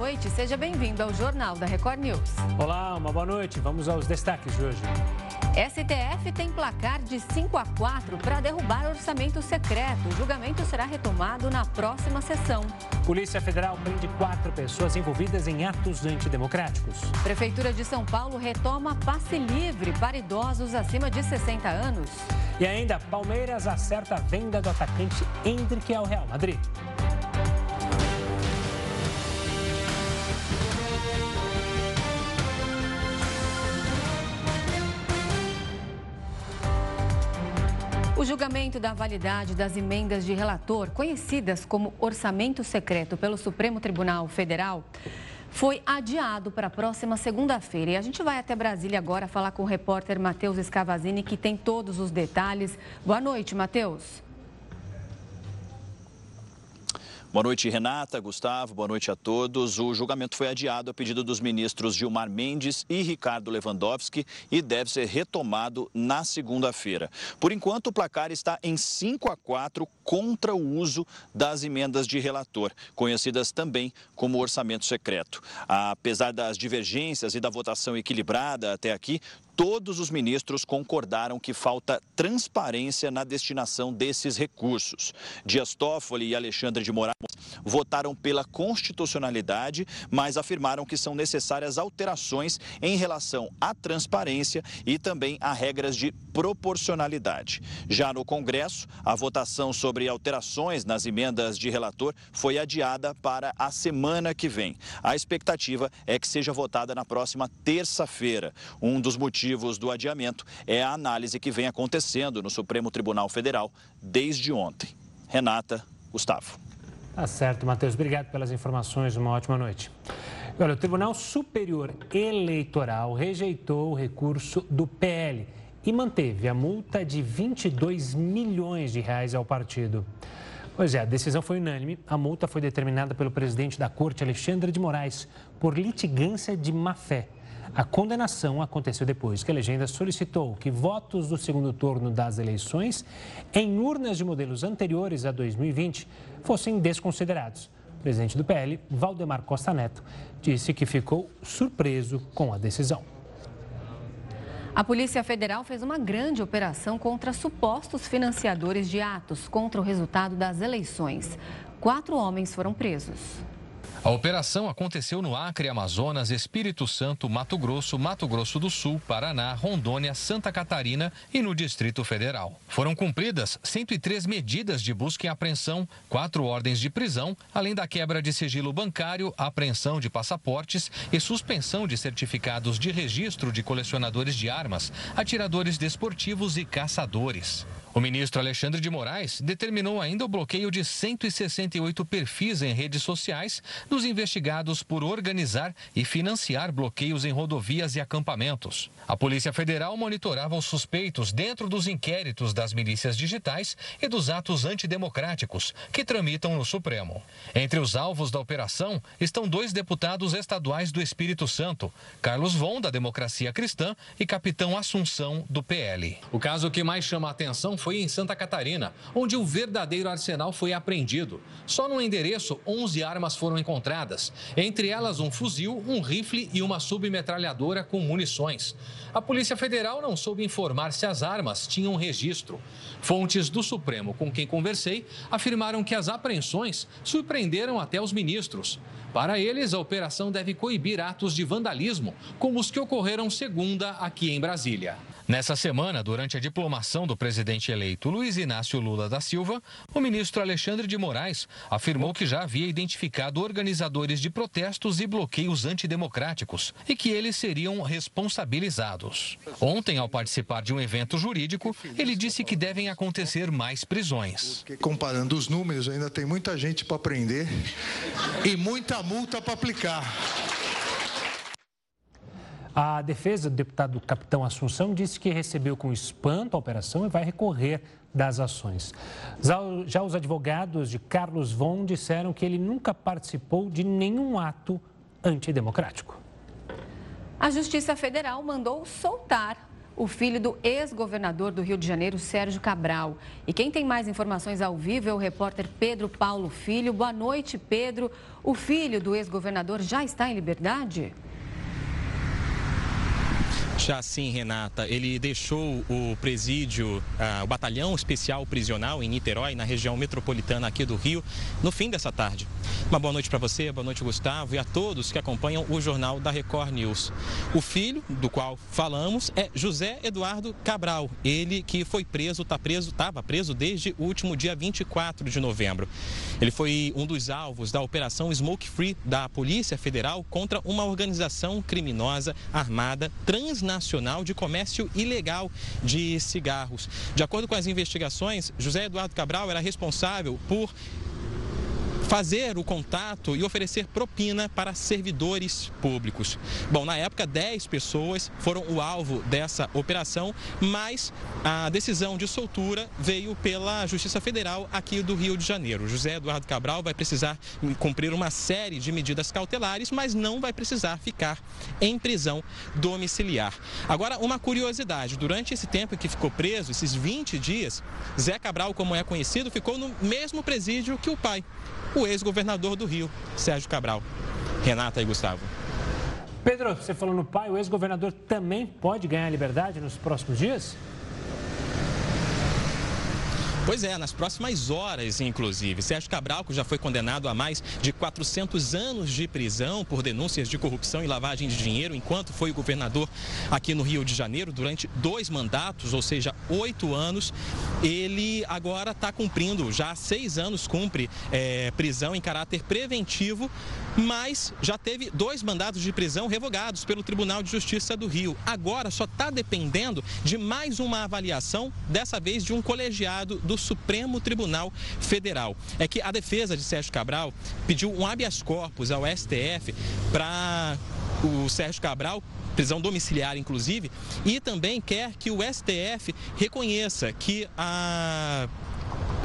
noite, seja bem-vindo ao Jornal da Record News. Olá, uma boa noite. Vamos aos destaques de hoje. STF tem placar de 5 a 4 para derrubar orçamento secreto. O julgamento será retomado na próxima sessão. Polícia Federal prende quatro pessoas envolvidas em atos antidemocráticos. Prefeitura de São Paulo retoma passe livre para idosos acima de 60 anos. E ainda, Palmeiras acerta a venda do atacante Hendrick ao Real Madrid. O julgamento da validade das emendas de relator, conhecidas como orçamento secreto pelo Supremo Tribunal Federal, foi adiado para a próxima segunda-feira. E a gente vai até Brasília agora falar com o repórter Matheus Escavazini, que tem todos os detalhes. Boa noite, Matheus. Boa noite, Renata, Gustavo, boa noite a todos. O julgamento foi adiado a pedido dos ministros Gilmar Mendes e Ricardo Lewandowski e deve ser retomado na segunda-feira. Por enquanto, o placar está em 5 a 4 contra o uso das emendas de relator, conhecidas também como orçamento secreto. Apesar das divergências e da votação equilibrada até aqui, todos os ministros concordaram que falta transparência na destinação desses recursos. Dias Toffoli e Alexandre de Moraes votaram pela constitucionalidade, mas afirmaram que são necessárias alterações em relação à transparência e também a regras de proporcionalidade. Já no Congresso, a votação sobre alterações nas emendas de relator foi adiada para a semana que vem. A expectativa é que seja votada na próxima terça-feira. Um dos motivos motivos do adiamento é a análise que vem acontecendo no Supremo Tribunal Federal desde ontem. Renata, Gustavo. Tá certo, Matheus. Obrigado pelas informações. Uma ótima noite. Olha, o Tribunal Superior Eleitoral rejeitou o recurso do PL e manteve a multa de 22 milhões de reais ao partido. Pois é, a decisão foi unânime. A multa foi determinada pelo presidente da Corte, Alexandre de Moraes, por litigância de má-fé. A condenação aconteceu depois que a legenda solicitou que votos do segundo turno das eleições em urnas de modelos anteriores a 2020 fossem desconsiderados. O presidente do PL, Valdemar Costa Neto, disse que ficou surpreso com a decisão. A Polícia Federal fez uma grande operação contra supostos financiadores de atos contra o resultado das eleições. Quatro homens foram presos. A operação aconteceu no Acre, Amazonas, Espírito Santo, Mato Grosso, Mato Grosso do Sul, Paraná, Rondônia, Santa Catarina e no Distrito Federal. Foram cumpridas 103 medidas de busca e apreensão, quatro ordens de prisão, além da quebra de sigilo bancário, apreensão de passaportes e suspensão de certificados de registro de colecionadores de armas, atiradores desportivos e caçadores. O ministro Alexandre de Moraes determinou ainda o bloqueio de 168 perfis em redes sociais dos investigados por organizar e financiar bloqueios em rodovias e acampamentos. A Polícia Federal monitorava os suspeitos dentro dos inquéritos das milícias digitais e dos atos antidemocráticos que tramitam no Supremo. Entre os alvos da operação estão dois deputados estaduais do Espírito Santo, Carlos Von, da Democracia Cristã, e Capitão Assunção, do PL. O caso que mais chama a atenção foi em Santa Catarina, onde o verdadeiro arsenal foi apreendido. Só no endereço, 11 armas foram encontradas, entre elas um fuzil, um rifle e uma submetralhadora com munições. A Polícia Federal não soube informar se as armas tinham registro. Fontes do Supremo com quem conversei afirmaram que as apreensões surpreenderam até os ministros. Para eles, a operação deve coibir atos de vandalismo, como os que ocorreram segunda aqui em Brasília. Nessa semana, durante a diplomação do presidente eleito Luiz Inácio Lula da Silva, o ministro Alexandre de Moraes afirmou que já havia identificado organizadores de protestos e bloqueios antidemocráticos e que eles seriam responsabilizados. Ontem, ao participar de um evento jurídico, ele disse que devem acontecer mais prisões. Comparando os números, ainda tem muita gente para prender e muita multa para aplicar. A defesa do deputado Capitão Assunção disse que recebeu com espanto a operação e vai recorrer das ações. Já os advogados de Carlos Von disseram que ele nunca participou de nenhum ato antidemocrático. A Justiça Federal mandou soltar o filho do ex-governador do Rio de Janeiro, Sérgio Cabral. E quem tem mais informações ao vivo é o repórter Pedro Paulo Filho. Boa noite, Pedro. O filho do ex-governador já está em liberdade? Já sim, Renata. Ele deixou o presídio, ah, o batalhão especial prisional em Niterói, na região metropolitana aqui do Rio, no fim dessa tarde. Uma boa noite para você, boa noite, Gustavo, e a todos que acompanham o jornal da Record News. O filho do qual falamos é José Eduardo Cabral. Ele que foi preso, está preso, estava preso desde o último dia 24 de novembro. Ele foi um dos alvos da Operação Smoke Free da Polícia Federal contra uma organização criminosa armada transnacional Nacional de Comércio Ilegal de Cigarros. De acordo com as investigações, José Eduardo Cabral era responsável por fazer o contato e oferecer propina para servidores públicos. Bom, na época, 10 pessoas foram o alvo dessa operação, mas a decisão de soltura veio pela Justiça Federal aqui do Rio de Janeiro. José Eduardo Cabral vai precisar cumprir uma série de medidas cautelares, mas não vai precisar ficar em prisão domiciliar. Agora, uma curiosidade: durante esse tempo que ficou preso, esses 20 dias, Zé Cabral, como é conhecido, ficou no mesmo presídio que o pai o ex-governador do Rio, Sérgio Cabral. Renata e Gustavo. Pedro, você falou no pai, o ex-governador também pode ganhar liberdade nos próximos dias? Pois é, nas próximas horas, inclusive. Sérgio Cabral, que já foi condenado a mais de 400 anos de prisão por denúncias de corrupção e lavagem de dinheiro, enquanto foi governador aqui no Rio de Janeiro durante dois mandatos, ou seja, oito anos. Ele agora está cumprindo, já há seis anos cumpre é, prisão em caráter preventivo, mas já teve dois mandatos de prisão revogados pelo Tribunal de Justiça do Rio. Agora só está dependendo de mais uma avaliação, dessa vez de um colegiado do Supremo Tribunal Federal. É que a defesa de Sérgio Cabral pediu um habeas corpus ao STF para o Sérgio Cabral prisão domiciliar, inclusive, e também quer que o STF reconheça que a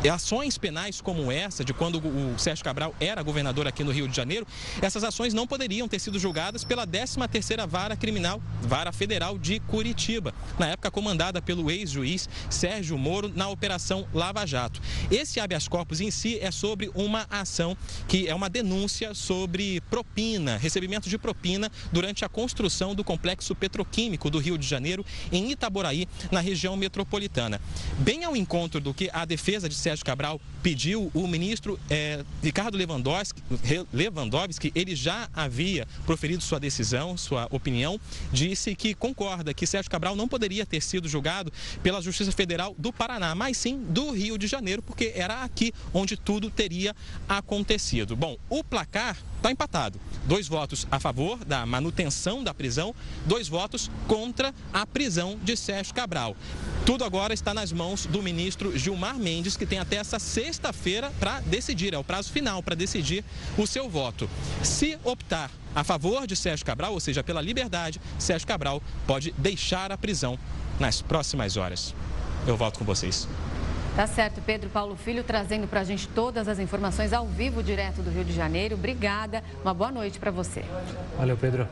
ações penais como essa, de quando o Sérgio Cabral era governador aqui no Rio de Janeiro, essas ações não poderiam ter sido julgadas pela 13ª Vara Criminal, Vara Federal de Curitiba, na época comandada pelo ex-juiz Sérgio Moro na Operação Lava Jato. Esse habeas corpus em si é sobre uma ação que é uma denúncia sobre propina, recebimento de propina durante a construção do complexo petroquímico do Rio de Janeiro em Itaboraí, na região metropolitana. Bem ao encontro do que a defesa de Sérgio Sérgio Cabral pediu, o ministro é, Ricardo Lewandowski, Lewandowski, ele já havia proferido sua decisão, sua opinião, disse que concorda que Sérgio Cabral não poderia ter sido julgado pela Justiça Federal do Paraná, mas sim do Rio de Janeiro, porque era aqui onde tudo teria acontecido. Bom, o placar está empatado. Dois votos a favor da manutenção da prisão, dois votos contra a prisão de Sérgio Cabral. Tudo agora está nas mãos do ministro Gilmar Mendes, que tem até essa sexta-feira para decidir, é o prazo final para decidir o seu voto. Se optar a favor de Sérgio Cabral, ou seja, pela liberdade, Sérgio Cabral pode deixar a prisão nas próximas horas. Eu volto com vocês. Tá certo, Pedro Paulo Filho trazendo para a gente todas as informações ao vivo, direto do Rio de Janeiro. Obrigada, uma boa noite para você. Valeu, Pedro.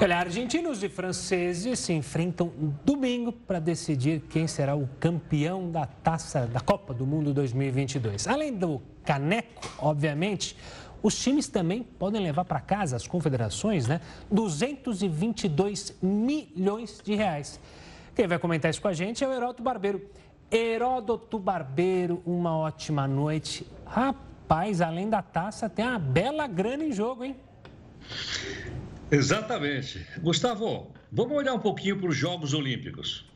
Olha, argentinos e franceses se enfrentam domingo para decidir quem será o campeão da taça da Copa do Mundo 2022. Além do caneco, obviamente, os times também podem levar para casa, as confederações, né, 222 milhões de reais. Quem vai comentar isso com a gente é o Heródoto Barbeiro. Heródoto Barbeiro, uma ótima noite. Rapaz, além da taça, tem uma bela grana em jogo, hein? Exatamente. Gustavo, vamos olhar um pouquinho para os Jogos Olímpicos.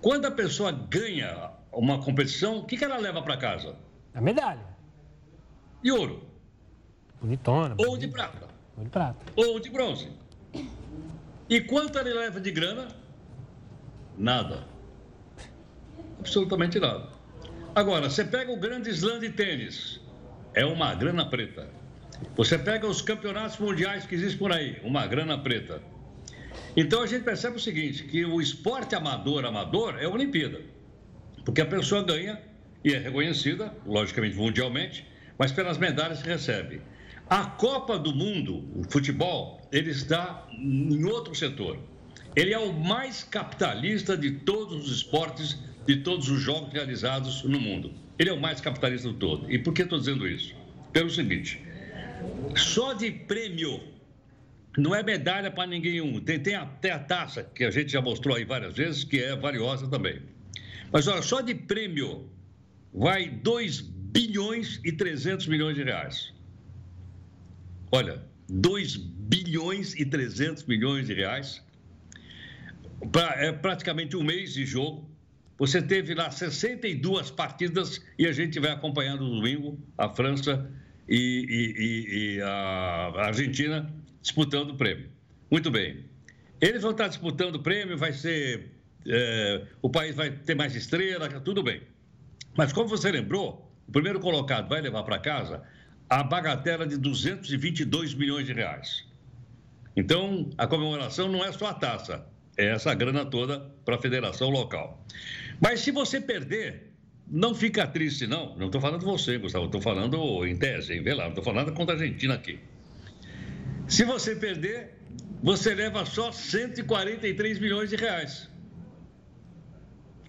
Quando a pessoa ganha uma competição, o que, que ela leva para casa? A medalha. E ouro? Bonitona. Ou de prata. Ou de prata. Ou de bronze. E quanto ele leva de grana? Nada. Absolutamente nada. Agora, você pega o grande slam de tênis, é uma grana preta. Você pega os campeonatos mundiais que existem por aí, uma grana preta. Então a gente percebe o seguinte, que o esporte amador, amador, é a Olimpíada. Porque a pessoa ganha e é reconhecida, logicamente mundialmente, mas pelas medalhas que recebe. A Copa do Mundo, o futebol, ele está em outro setor. Ele é o mais capitalista de todos os esportes, de todos os jogos realizados no mundo. Ele é o mais capitalista do todo. E por que estou dizendo isso? Pelo seguinte: só de prêmio, não é medalha para ninguém um. Tem, tem até a taça, que a gente já mostrou aí várias vezes, que é valiosa também. Mas olha, só de prêmio vai 2 bilhões e 300 milhões de reais. Olha, 2 bilhões e 300 milhões de reais. Pra, é praticamente um mês de jogo. Você teve lá 62 partidas e a gente vai acompanhando no domingo a França e, e, e, a Argentina disputando o prêmio. Muito bem. Eles vão estar disputando o prêmio, vai ser. É, o país vai ter mais estrela, tudo bem. Mas como você lembrou, o primeiro colocado vai levar para casa a bagatela de 222 milhões de reais. Então, a comemoração não é só a taça, é essa grana toda para a federação local. Mas se você perder, não fica triste, não. Não estou falando de você, Gustavo, estou falando em tese, hein? Vê lá, não estou falando contra a Argentina aqui. Se você perder, você leva só 143 milhões de reais.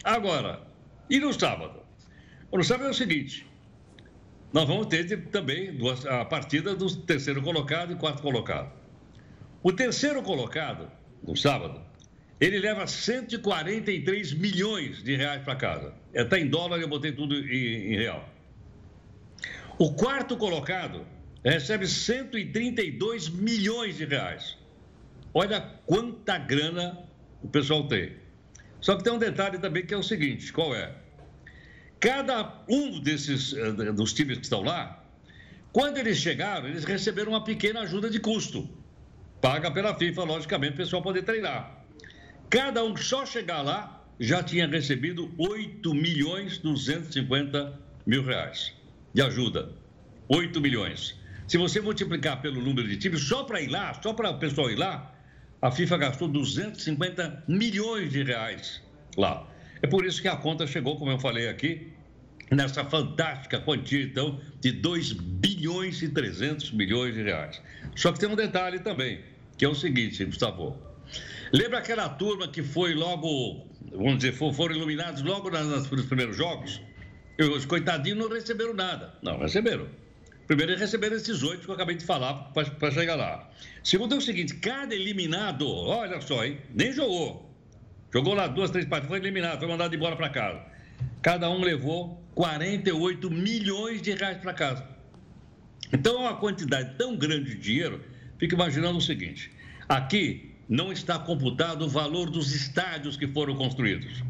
Agora, e no sábado? No sábado é o seguinte: nós vamos ter também duas, a partida do terceiro colocado e quarto colocado. O terceiro colocado, no sábado, ele leva 143 milhões de reais para casa. Está em dólar, eu botei tudo em, em real. O quarto colocado recebe 132 milhões de reais. Olha quanta grana o pessoal tem. Só que tem um detalhe também que é o seguinte: qual é? Cada um desses eh, dos times que estão lá, quando eles chegaram, eles receberam uma pequena ajuda de custo, paga pela FIFA, logicamente, o pessoal poder treinar. Cada um só chegar lá já tinha recebido 8 milhões 250 mil reais de ajuda. 8 milhões. Se você multiplicar pelo número de times, só para ir lá, só para o pessoal ir lá, a FIFA gastou 250 milhões de reais lá. É por isso que a conta chegou, como eu falei aqui, nessa fantástica quantia, então, de 2 bilhões e 300 milhões de reais. Só que tem um detalhe também, que é o seguinte, Gustavo. Lembra aquela turma que foi logo, vamos dizer, foram iluminados logo nos primeiros jogos? Os coitadinhos não receberam nada. Não, receberam. Primeiro, receberam esses oito que eu acabei de falar para chegar lá. Segundo é o seguinte, cada eliminado, olha só, hein, nem jogou. Jogou lá duas, três partidas, foi eliminado, foi mandado embora para casa. Cada um levou 48 milhões de reais para casa. Então, é uma quantidade tão grande de dinheiro, fica imaginando o seguinte: aqui não está computado o valor dos estádios que foram construídos,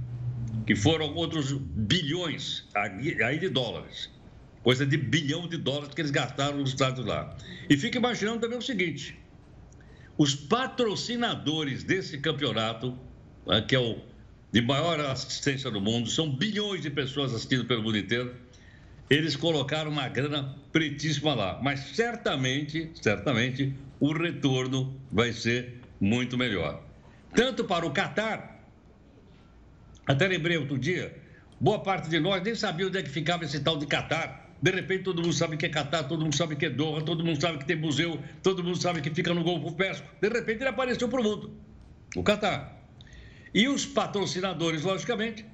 que foram outros bilhões aí de dólares, coisa de bilhão de dólares que eles gastaram nos estádios lá. E fica imaginando também o seguinte: os patrocinadores desse campeonato né, que é o de maior assistência do mundo, são bilhões de pessoas assistindo pelo mundo inteiro. Eles colocaram uma grana pretíssima lá, mas certamente, certamente, o retorno vai ser muito melhor. Tanto para o Catar, até lembrei outro dia, boa parte de nós nem sabia onde é que ficava esse tal de Catar. De repente todo mundo sabe que é Catar, todo mundo sabe que é Doha, todo mundo sabe que tem museu, todo mundo sabe que fica no Golfo Pérsico. De repente ele apareceu para o mundo, o Catar. E os patrocinadores, logicamente,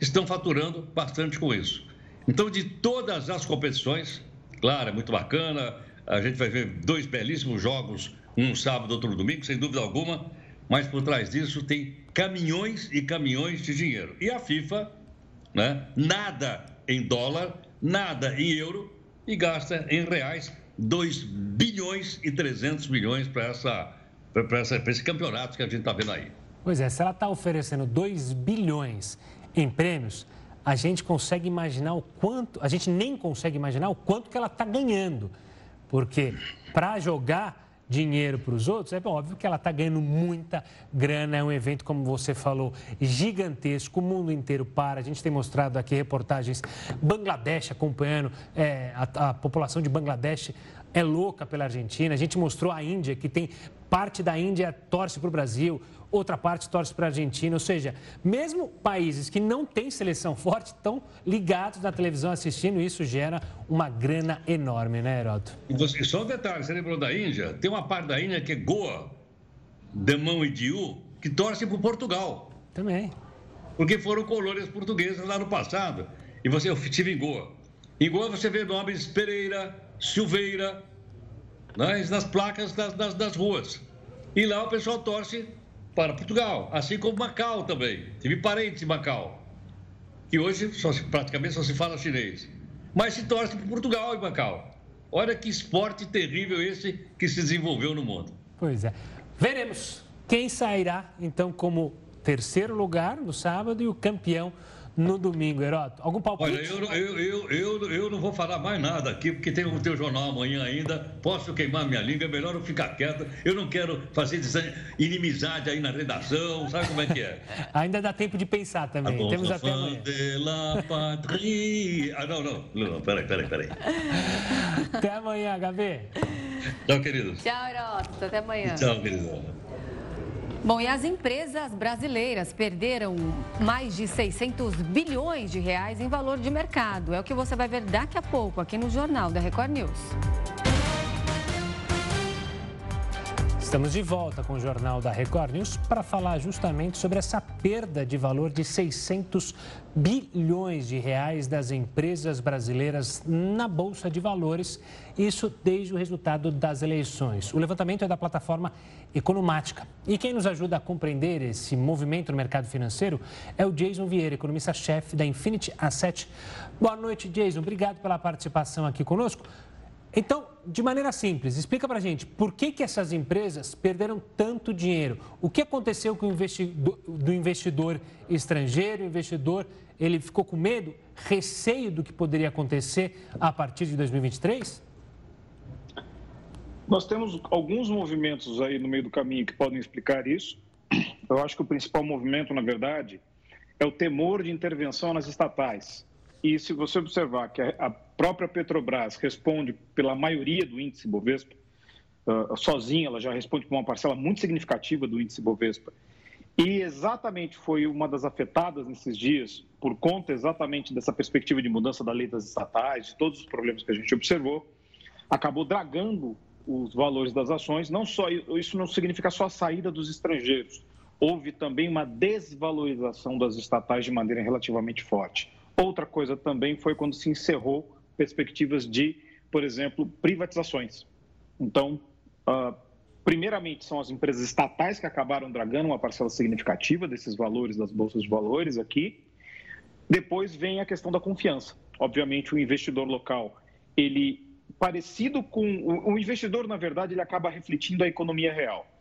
estão faturando bastante com isso. Então, de todas as competições, claro, é muito bacana, a gente vai ver dois belíssimos jogos, um sábado, outro domingo, sem dúvida alguma, mas por trás disso tem caminhões e caminhões de dinheiro. E a FIFA, né, nada em dólar, nada em euro e gasta em reais 2 bilhões e 300 milhões para essa, esse campeonato que a gente está vendo aí. Pois é, se ela está oferecendo 2 bilhões em prêmios, a gente consegue imaginar o quanto, a gente nem consegue imaginar o quanto que ela está ganhando. Porque para jogar dinheiro para os outros, é óbvio que ela está ganhando muita grana. É um evento, como você falou, gigantesco. O mundo inteiro para. A gente tem mostrado aqui reportagens. Bangladesh acompanhando é, a, a população de Bangladesh é louca pela Argentina. A gente mostrou a Índia, que tem parte da Índia torce para o Brasil, outra parte torce para a Argentina. Ou seja, mesmo países que não têm seleção forte estão ligados na televisão assistindo, e isso gera uma grana enorme, né, Heroto? Só um detalhe, você lembrou da Índia? Tem uma parte da Índia que é Goa, Damão e Diu, que torcem por Portugal. Também. Porque foram colônias portuguesas lá no passado. E você, eu estive em Goa. Em Goa você vê nomes Pereira, Silveira, né, nas placas das, das, das ruas. E lá o pessoal torce para Portugal, assim como Macau também. Tive parentes em Macau, que hoje só se, praticamente só se fala chinês. Mas se torce para Portugal e Macau. Olha que esporte terrível esse que se desenvolveu no mundo. Pois é. Veremos quem sairá, então, como terceiro lugar no sábado e o campeão no domingo, Heroto. Algum palpite? Olha, eu, eu, eu, eu, eu não vou falar mais nada aqui, porque tem o teu jornal amanhã ainda. Posso queimar minha língua, é melhor eu ficar quieto. Eu não quero fazer inimizade aí na redação, sabe como é que é? ainda dá tempo de pensar também. Temos até amanhã. Ah, não, não. Não, peraí, peraí, peraí. Até amanhã, Gabi. Tchau, queridos. Tchau, Heroto. Até amanhã. Tchau, querido. Bom, e as empresas brasileiras perderam mais de 600 bilhões de reais em valor de mercado. É o que você vai ver daqui a pouco aqui no Jornal da Record News. Estamos de volta com o Jornal da Record News para falar justamente sobre essa perda de valor de 600 bilhões de reais das empresas brasileiras na Bolsa de Valores, isso desde o resultado das eleições. O levantamento é da plataforma Economática. E quem nos ajuda a compreender esse movimento no mercado financeiro é o Jason Vieira, economista-chefe da Infinity Asset. Boa noite, Jason. Obrigado pela participação aqui conosco. Então, de maneira simples, explica para a gente por que, que essas empresas perderam tanto dinheiro? O que aconteceu com o investidor, do investidor estrangeiro? O investidor ele ficou com medo, receio do que poderia acontecer a partir de 2023? Nós temos alguns movimentos aí no meio do caminho que podem explicar isso. Eu acho que o principal movimento, na verdade, é o temor de intervenção nas estatais. E se você observar que a própria Petrobras responde pela maioria do índice Bovespa, uh, sozinha ela já responde por uma parcela muito significativa do índice Bovespa. E exatamente foi uma das afetadas nesses dias, por conta exatamente dessa perspectiva de mudança da lei das estatais, de todos os problemas que a gente observou, acabou dragando os valores das ações. Não só isso não significa só a saída dos estrangeiros, houve também uma desvalorização das estatais de maneira relativamente forte. Outra coisa também foi quando se encerrou perspectivas de, por exemplo, privatizações. Então, uh, primeiramente são as empresas estatais que acabaram dragando uma parcela significativa desses valores das bolsas de valores aqui. Depois vem a questão da confiança. Obviamente, o investidor local, ele parecido com o investidor, na verdade, ele acaba refletindo a economia real.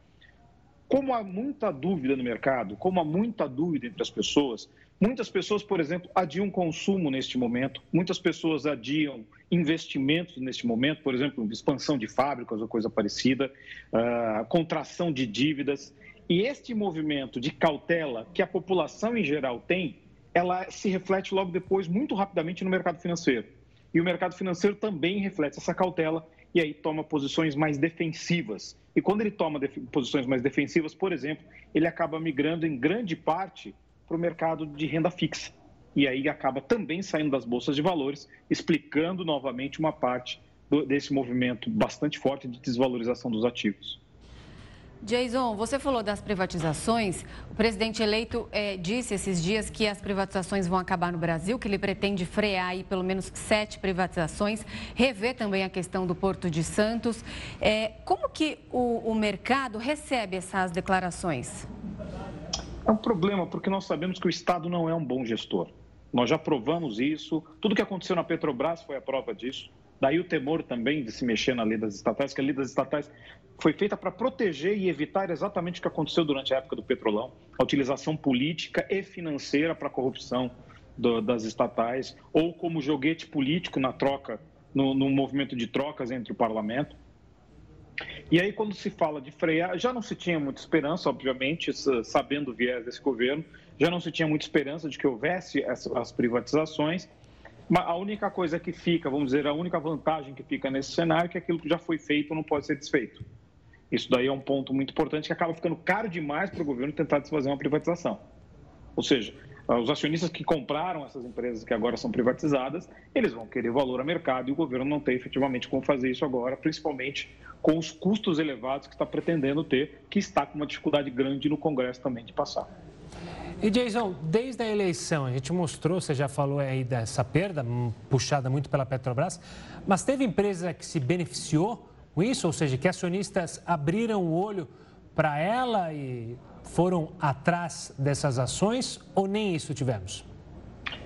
Como há muita dúvida no mercado, como há muita dúvida entre as pessoas, muitas pessoas, por exemplo, adiam consumo neste momento, muitas pessoas adiam investimentos neste momento, por exemplo, expansão de fábricas ou coisa parecida, uh, contração de dívidas. E este movimento de cautela que a população em geral tem, ela se reflete logo depois, muito rapidamente, no mercado financeiro. E o mercado financeiro também reflete essa cautela e aí toma posições mais defensivas. E quando ele toma posições mais defensivas, por exemplo, ele acaba migrando em grande parte para o mercado de renda fixa. E aí acaba também saindo das bolsas de valores, explicando novamente uma parte desse movimento bastante forte de desvalorização dos ativos. Jason, você falou das privatizações. O presidente eleito é, disse esses dias que as privatizações vão acabar no Brasil, que ele pretende frear aí pelo menos sete privatizações, rever também a questão do Porto de Santos. É, como que o, o mercado recebe essas declarações? É um problema porque nós sabemos que o Estado não é um bom gestor. Nós já provamos isso. Tudo que aconteceu na Petrobras foi a prova disso. Daí o temor também de se mexer na lei das estatais, que a lei das estatais foi feita para proteger e evitar exatamente o que aconteceu durante a época do petrolão, a utilização política e financeira para a corrupção do, das estatais, ou como joguete político na troca, no, no movimento de trocas entre o parlamento. E aí, quando se fala de frear, já não se tinha muita esperança, obviamente, sabendo o viés desse governo, já não se tinha muita esperança de que houvesse as privatizações. A única coisa que fica, vamos dizer, a única vantagem que fica nesse cenário é que aquilo que já foi feito não pode ser desfeito. Isso daí é um ponto muito importante que acaba ficando caro demais para o governo tentar desfazer uma privatização. Ou seja, os acionistas que compraram essas empresas que agora são privatizadas, eles vão querer valor a mercado e o governo não tem efetivamente como fazer isso agora, principalmente com os custos elevados que está pretendendo ter, que está com uma dificuldade grande no Congresso também de passar. E Jason, desde a eleição, a gente mostrou, você já falou aí dessa perda, hum, puxada muito pela Petrobras, mas teve empresa que se beneficiou com isso, ou seja, que acionistas abriram o olho para ela e foram atrás dessas ações ou nem isso tivemos?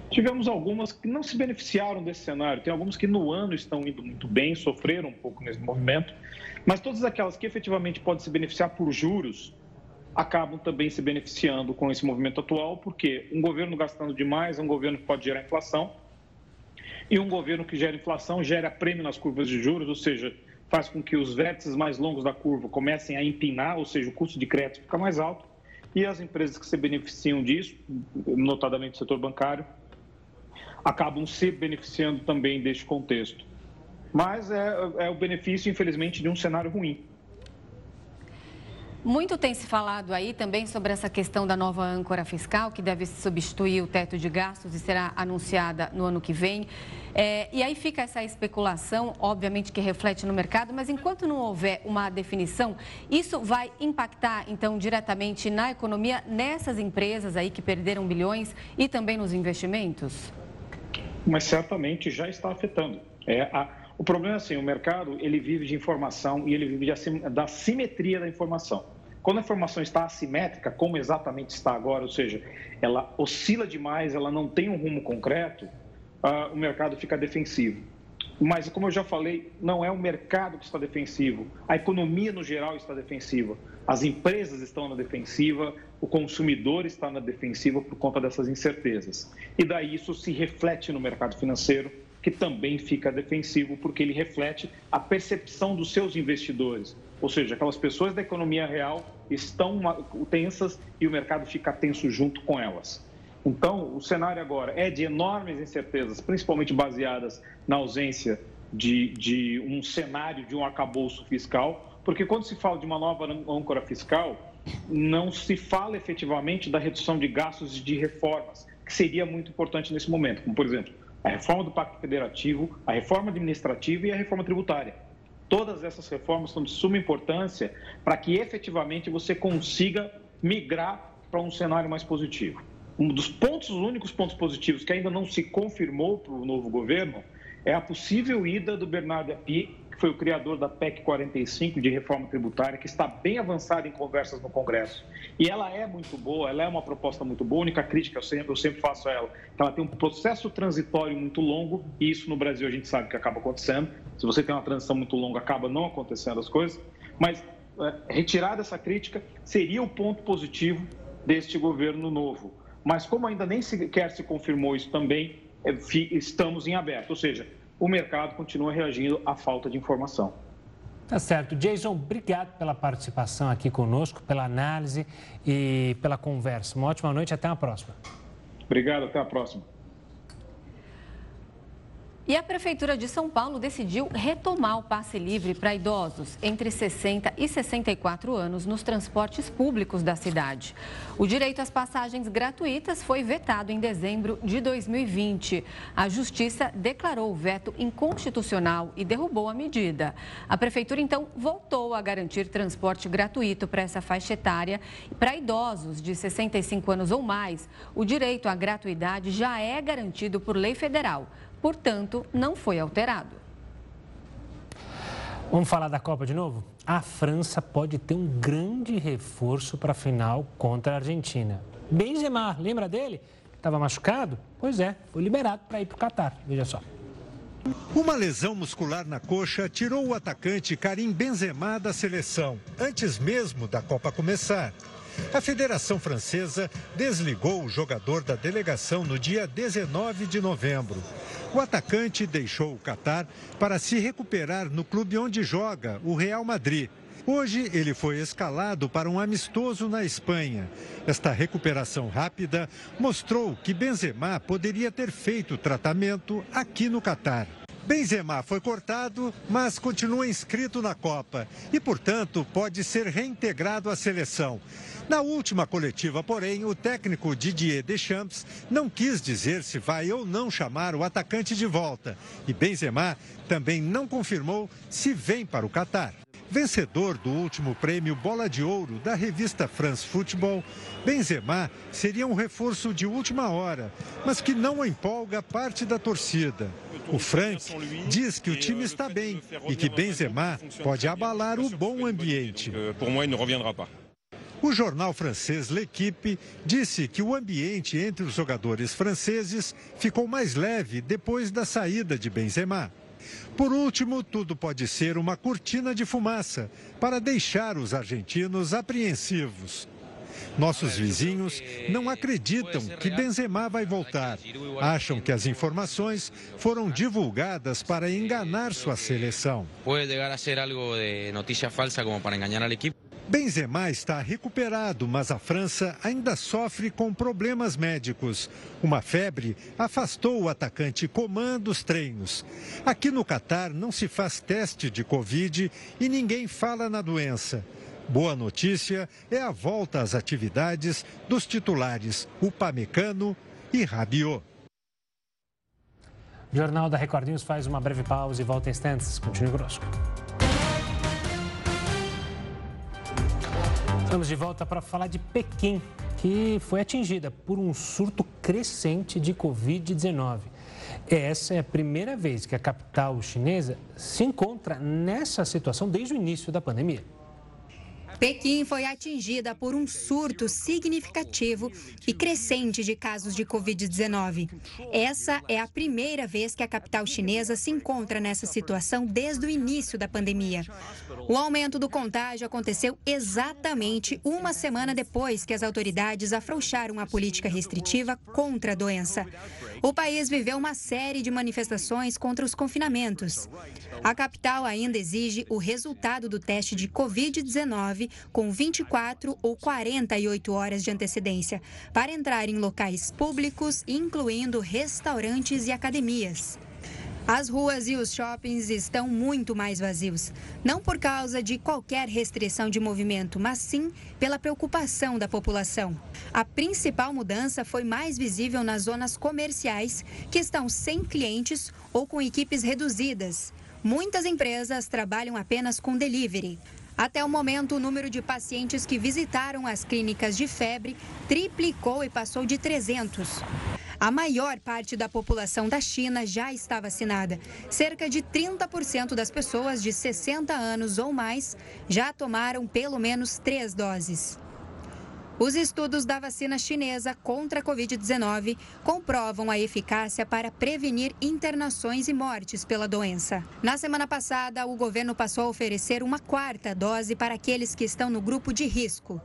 Tivemos algumas que não se beneficiaram desse cenário. Tem algumas que no ano estão indo muito bem, sofreram um pouco nesse movimento, mas todas aquelas que efetivamente podem se beneficiar por juros acabam também se beneficiando com esse movimento atual, porque um governo gastando demais é um governo que pode gerar inflação, e um governo que gera inflação gera prêmio nas curvas de juros, ou seja, faz com que os vértices mais longos da curva comecem a empinar, ou seja, o custo de crédito fica mais alto, e as empresas que se beneficiam disso, notadamente o setor bancário, acabam se beneficiando também deste contexto. Mas é, é o benefício, infelizmente, de um cenário ruim. Muito tem se falado aí também sobre essa questão da nova âncora fiscal, que deve substituir o teto de gastos e será anunciada no ano que vem. É, e aí fica essa especulação, obviamente que reflete no mercado, mas enquanto não houver uma definição, isso vai impactar, então, diretamente na economia, nessas empresas aí que perderam bilhões e também nos investimentos? Mas certamente já está afetando. É, a, o problema é assim, o mercado ele vive de informação e ele vive de, da simetria da informação. Quando a informação está assimétrica, como exatamente está agora, ou seja, ela oscila demais, ela não tem um rumo concreto, uh, o mercado fica defensivo. Mas, como eu já falei, não é o mercado que está defensivo, a economia no geral está defensiva, as empresas estão na defensiva, o consumidor está na defensiva por conta dessas incertezas. E daí isso se reflete no mercado financeiro, que também fica defensivo, porque ele reflete a percepção dos seus investidores. Ou seja, aquelas pessoas da economia real estão tensas e o mercado fica tenso junto com elas. Então, o cenário agora é de enormes incertezas, principalmente baseadas na ausência de, de um cenário de um arcabouço fiscal, porque quando se fala de uma nova âncora fiscal, não se fala efetivamente da redução de gastos e de reformas, que seria muito importante nesse momento, como, por exemplo, a reforma do Pacto Federativo, a reforma administrativa e a reforma tributária. Todas essas reformas são de suma importância para que efetivamente você consiga migrar para um cenário mais positivo. Um dos pontos, os únicos pontos positivos que ainda não se confirmou para o novo governo é a possível ida do Bernardo Api, que foi o criador da PEC 45 de reforma tributária, que está bem avançada em conversas no Congresso. E ela é muito boa, ela é uma proposta muito boa. A única crítica eu sempre, eu sempre faço a ela, que ela tem um processo transitório muito longo, e isso no Brasil a gente sabe que acaba acontecendo. Se você tem uma transição muito longa, acaba não acontecendo as coisas. Mas é, retirar essa crítica seria o ponto positivo deste governo novo. Mas como ainda nem sequer se confirmou isso também, é, estamos em aberto. Ou seja, o mercado continua reagindo à falta de informação. Tá certo. Jason, obrigado pela participação aqui conosco, pela análise e pela conversa. Uma ótima noite, até a próxima. Obrigado, até a próxima. E a Prefeitura de São Paulo decidiu retomar o passe livre para idosos entre 60 e 64 anos nos transportes públicos da cidade. O direito às passagens gratuitas foi vetado em dezembro de 2020. A Justiça declarou o veto inconstitucional e derrubou a medida. A Prefeitura, então, voltou a garantir transporte gratuito para essa faixa etária. Para idosos de 65 anos ou mais, o direito à gratuidade já é garantido por lei federal portanto, não foi alterado. Vamos falar da Copa de novo? A França pode ter um grande reforço para a final contra a Argentina. Benzema, lembra dele? Estava machucado? Pois é, foi liberado para ir para o Catar. Veja só. Uma lesão muscular na coxa tirou o atacante Karim Benzema da seleção, antes mesmo da Copa começar. A Federação Francesa desligou o jogador da delegação no dia 19 de novembro. O atacante deixou o Catar para se recuperar no clube onde joga, o Real Madrid. Hoje ele foi escalado para um amistoso na Espanha. Esta recuperação rápida mostrou que Benzema poderia ter feito tratamento aqui no Catar. Benzema foi cortado, mas continua inscrito na Copa e, portanto, pode ser reintegrado à seleção. Na última coletiva, porém, o técnico Didier Deschamps não quis dizer se vai ou não chamar o atacante de volta. E Benzema também não confirmou se vem para o Catar. Vencedor do último prêmio Bola de Ouro da revista France Football, Benzema seria um reforço de última hora, mas que não empolga parte da torcida. O Frank diz que o time está bem e que Benzema pode abalar o bom ambiente. O jornal francês L'Equipe disse que o ambiente entre os jogadores franceses ficou mais leve depois da saída de Benzema. Por último, tudo pode ser uma cortina de fumaça para deixar os argentinos apreensivos. Nossos vizinhos não acreditam que Benzema vai voltar. Acham que as informações foram divulgadas para enganar sua seleção. Pode chegar a ser algo de notícia falsa como para enganar a equipe. Benzema está recuperado, mas a França ainda sofre com problemas médicos. Uma febre afastou o atacante Coman dos treinos. Aqui no Catar não se faz teste de Covid e ninguém fala na doença. Boa notícia é a volta às atividades dos titulares Upamecano e Rabiot. O Jornal da Record News faz uma breve pausa e volta em instantes. Continue conosco. Estamos de volta para falar de Pequim, que foi atingida por um surto crescente de Covid-19. Essa é a primeira vez que a capital chinesa se encontra nessa situação desde o início da pandemia. Pequim foi atingida por um surto significativo e crescente de casos de Covid-19. Essa é a primeira vez que a capital chinesa se encontra nessa situação desde o início da pandemia. O aumento do contágio aconteceu exatamente uma semana depois que as autoridades afrouxaram a política restritiva contra a doença. O país viveu uma série de manifestações contra os confinamentos. A capital ainda exige o resultado do teste de Covid-19 com 24 ou 48 horas de antecedência para entrar em locais públicos, incluindo restaurantes e academias. As ruas e os shoppings estão muito mais vazios, não por causa de qualquer restrição de movimento, mas sim pela preocupação da população. A principal mudança foi mais visível nas zonas comerciais, que estão sem clientes ou com equipes reduzidas. Muitas empresas trabalham apenas com delivery. Até o momento, o número de pacientes que visitaram as clínicas de febre triplicou e passou de 300. A maior parte da população da China já está vacinada. Cerca de 30% das pessoas de 60 anos ou mais já tomaram pelo menos três doses. Os estudos da vacina chinesa contra a Covid-19 comprovam a eficácia para prevenir internações e mortes pela doença. Na semana passada, o governo passou a oferecer uma quarta dose para aqueles que estão no grupo de risco.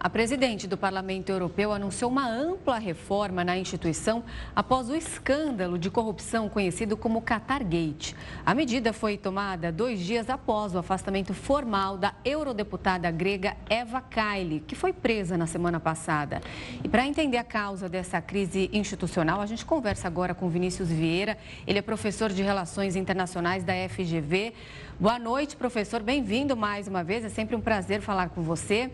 A presidente do Parlamento Europeu anunciou uma ampla reforma na instituição após o escândalo de corrupção conhecido como Qatargate. A medida foi tomada dois dias após o afastamento formal da eurodeputada grega Eva Kaili, que foi presa na semana passada. E para entender a causa dessa crise institucional, a gente conversa agora com Vinícius Vieira. Ele é professor de Relações Internacionais da FGV. Boa noite, professor. Bem-vindo mais uma vez. É sempre um prazer falar com você.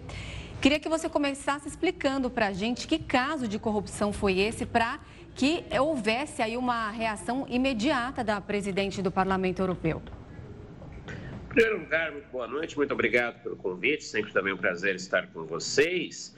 Queria que você começasse explicando para a gente que caso de corrupção foi esse para que houvesse aí uma reação imediata da presidente do Parlamento Europeu. Em primeiro lugar, muito boa noite, muito obrigado pelo convite, sempre também um prazer estar com vocês.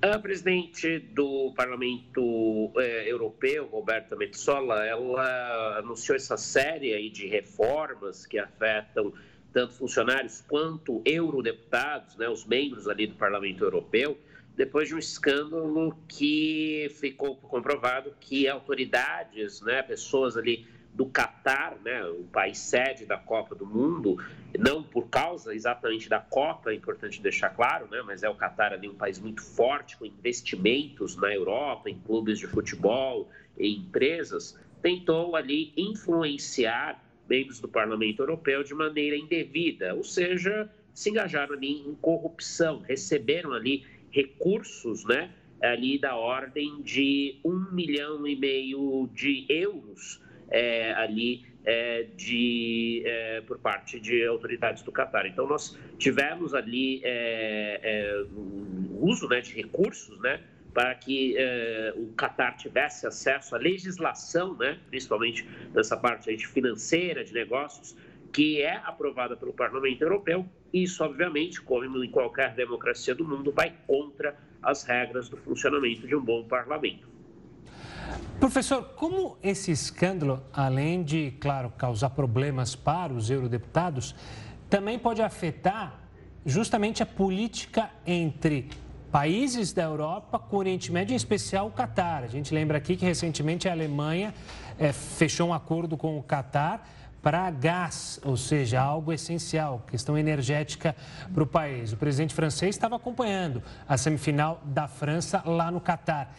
A presidente do Parlamento eh, Europeu, Roberta Metsola, ela anunciou essa série aí de reformas que afetam tanto funcionários quanto eurodeputados, né, os membros ali do Parlamento Europeu, depois de um escândalo que ficou comprovado que autoridades, né, pessoas ali do Catar, né, o país sede da Copa do Mundo, não por causa exatamente da Copa, é importante deixar claro, né, mas é o Catar ali um país muito forte com investimentos na Europa, em clubes de futebol, em empresas, tentou ali influenciar membros do Parlamento Europeu de maneira indevida, ou seja, se engajaram ali em corrupção, receberam ali recursos, né, ali da ordem de um milhão e meio de euros é, ali é, de, é, por parte de autoridades do Catar. Então, nós tivemos ali é, é uso né, de recursos né, para que é, o Catar tivesse acesso à legislação, né, principalmente nessa parte aí de financeira, de negócios, que é aprovada pelo Parlamento Europeu. Isso, obviamente, como em qualquer democracia do mundo, vai contra as regras do funcionamento de um bom parlamento. Professor, como esse escândalo, além de, claro, causar problemas para os eurodeputados, também pode afetar justamente a política entre países da Europa com o Oriente Médio, em especial o Catar. A gente lembra aqui que recentemente a Alemanha é, fechou um acordo com o Catar para gás, ou seja, algo essencial, questão energética para o país. O presidente francês estava acompanhando a semifinal da França lá no Catar.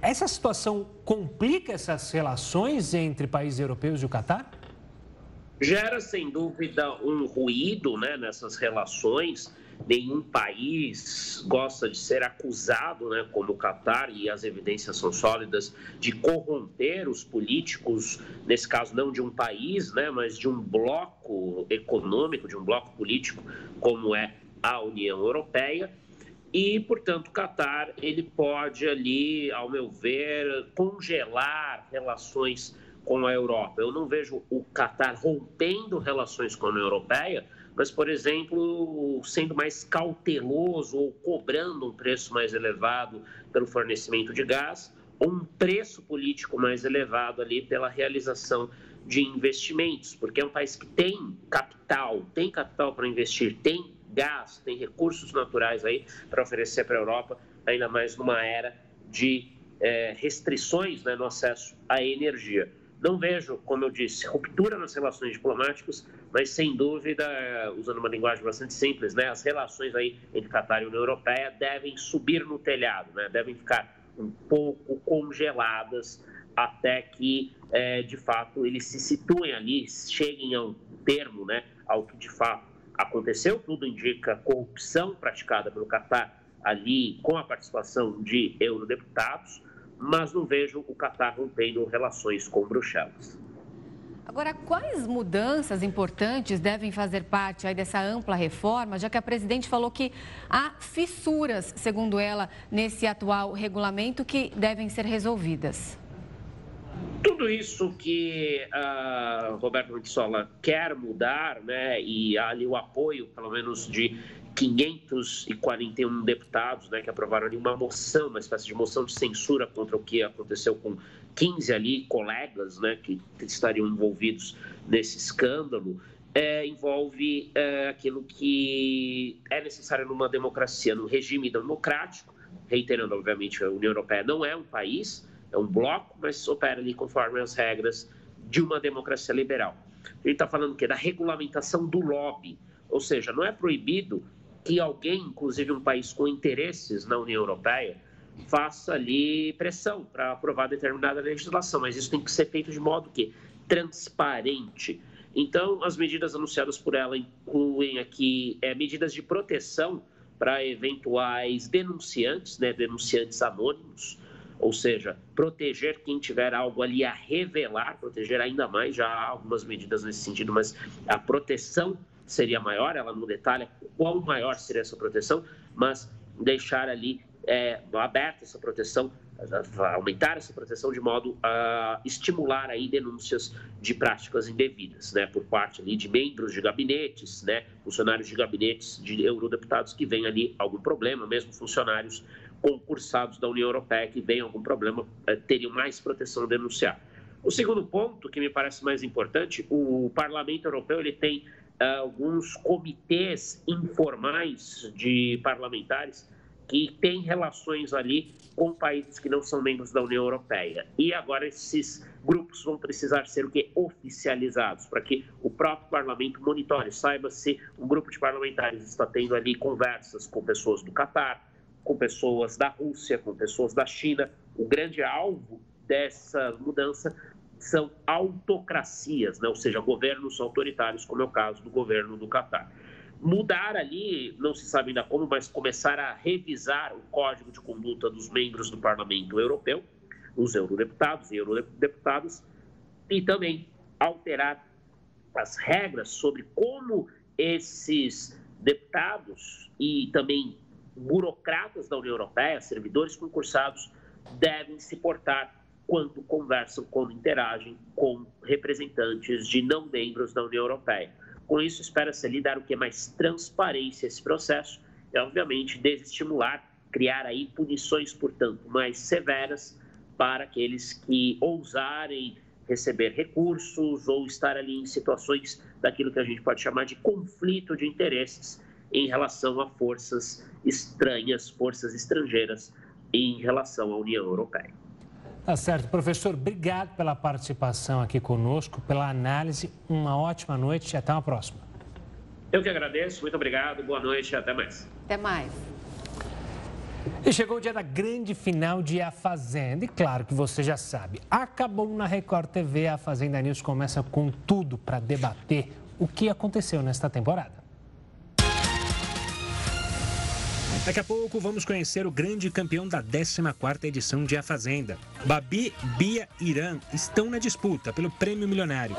Essa situação complica essas relações entre países europeus e o Catar? Gera, sem dúvida, um ruído né, nessas relações. Nenhum país gosta de ser acusado, né, como o Catar, e as evidências são sólidas, de corromper os políticos, nesse caso não de um país, né, mas de um bloco econômico, de um bloco político, como é a União Europeia e, portanto, o Catar ele pode ali, ao meu ver, congelar relações com a Europa. Eu não vejo o Catar rompendo relações com a União Europeia, mas, por exemplo, sendo mais cauteloso ou cobrando um preço mais elevado pelo fornecimento de gás, ou um preço político mais elevado ali pela realização de investimentos, porque é um país que tem capital, tem capital para investir, tem gás, tem recursos naturais aí para oferecer para a Europa, ainda mais numa era de é, restrições né, no acesso à energia. Não vejo, como eu disse, ruptura nas relações diplomáticas, mas sem dúvida, usando uma linguagem bastante simples, né, as relações aí entre Catar e União Europeia devem subir no telhado, né, devem ficar um pouco congeladas até que, é, de fato, eles se situem ali, cheguem a um termo, né, ao que de fato aconteceu, tudo indica corrupção praticada pelo Catar ali com a participação de eurodeputados, mas não vejo o Catar rompendo relações com Bruxelas. Agora, quais mudanças importantes devem fazer parte dessa ampla reforma, já que a presidente falou que há fissuras, segundo ela, nesse atual regulamento que devem ser resolvidas? Tudo isso que uh, Roberto Metsola quer mudar, né, e ali o apoio, pelo menos, de 541 deputados, né, que aprovaram ali uma moção, uma espécie de moção de censura contra o que aconteceu com 15 ali colegas, né, que estariam envolvidos nesse escândalo, é, envolve é, aquilo que é necessário numa democracia, no regime democrático, reiterando, obviamente, a União Europeia não é um país, é um bloco, mas opera ali conforme as regras de uma democracia liberal. Ele está falando que da regulamentação do lobby, ou seja, não é proibido que alguém, inclusive um país com interesses na União Europeia, faça ali pressão para aprovar determinada legislação, mas isso tem que ser feito de modo que transparente. Então, as medidas anunciadas por ela incluem aqui é, medidas de proteção para eventuais denunciantes, né, denunciantes anônimos, ou seja, proteger quem tiver algo ali a revelar, proteger ainda mais, já há algumas medidas nesse sentido, mas a proteção seria maior, ela não detalha qual maior seria essa proteção, mas deixar ali é, aberta essa proteção, aumentar essa proteção de modo a estimular aí denúncias de práticas indevidas, né, por parte ali de membros de gabinetes, né, funcionários de gabinetes de eurodeputados que vêm ali algum problema, mesmo funcionários concursados da União Europeia que venham algum problema eh, teriam mais proteção a denunciar. O segundo ponto, que me parece mais importante, o Parlamento Europeu ele tem alguns comitês informais de parlamentares que têm relações ali com países que não são membros da União Europeia. E agora esses grupos vão precisar ser o que oficializados para que o próprio parlamento monitore, saiba se um grupo de parlamentares está tendo ali conversas com pessoas do Catar, com pessoas da Rússia, com pessoas da China. O grande alvo dessa mudança são autocracias, né? ou seja, governos autoritários, como é o caso do governo do Catar. Mudar ali, não se sabe ainda como, mas começar a revisar o código de conduta dos membros do Parlamento Europeu, os eurodeputados e eurodeputadas, e também alterar as regras sobre como esses deputados e também burocratas da União Europeia, servidores concursados, devem se portar quando conversam, quando interagem com representantes de não membros da União Europeia. Com isso, espera-se ali dar o que mais transparência a esse processo e, obviamente, desestimular, criar aí punições, portanto, mais severas para aqueles que ousarem receber recursos ou estar ali em situações daquilo que a gente pode chamar de conflito de interesses em relação a forças estranhas, forças estrangeiras em relação à União Europeia. Tá certo. Professor, obrigado pela participação aqui conosco, pela análise. Uma ótima noite e até uma próxima. Eu que agradeço, muito obrigado, boa noite e até mais. Até mais. E chegou o dia da grande final de A Fazenda. E claro que você já sabe, acabou na Record TV. A Fazenda News começa com tudo para debater o que aconteceu nesta temporada. Daqui a pouco vamos conhecer o grande campeão da 14ª edição de A Fazenda. Babi, Bia e Irã estão na disputa pelo prêmio milionário.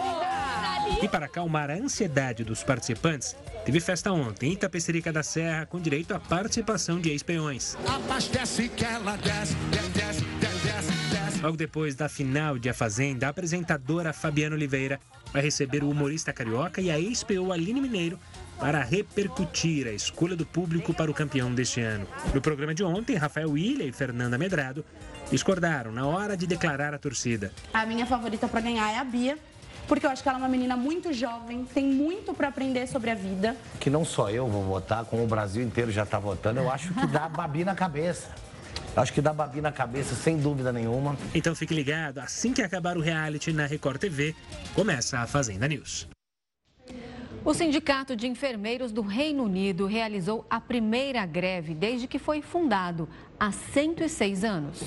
E para acalmar a ansiedade dos participantes, teve festa ontem em Itapecerica da Serra com direito à participação de ex-peões. Logo depois da final de A Fazenda, a apresentadora Fabiana Oliveira vai receber o humorista carioca e a ex-peô Aline Mineiro para repercutir a escolha do público para o campeão deste ano. No programa de ontem, Rafael Ilha e Fernanda Medrado discordaram na hora de declarar a torcida. A minha favorita para ganhar é a Bia, porque eu acho que ela é uma menina muito jovem, tem muito para aprender sobre a vida. Que não só eu vou votar, como o Brasil inteiro já está votando, eu acho que dá babi na cabeça. Eu acho que dá babi na cabeça, sem dúvida nenhuma. Então fique ligado, assim que acabar o reality na Record TV, começa a Fazenda News. O Sindicato de Enfermeiros do Reino Unido realizou a primeira greve desde que foi fundado, há 106 anos.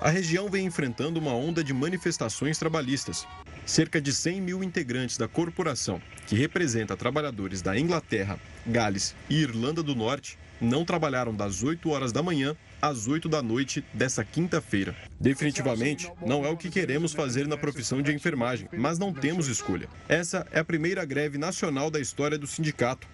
A região vem enfrentando uma onda de manifestações trabalhistas. Cerca de 100 mil integrantes da corporação, que representa trabalhadores da Inglaterra, Gales e Irlanda do Norte, não trabalharam das 8 horas da manhã às 8 da noite dessa quinta-feira. Definitivamente, não é o que queremos fazer na profissão de enfermagem, mas não temos escolha. Essa é a primeira greve nacional da história do sindicato.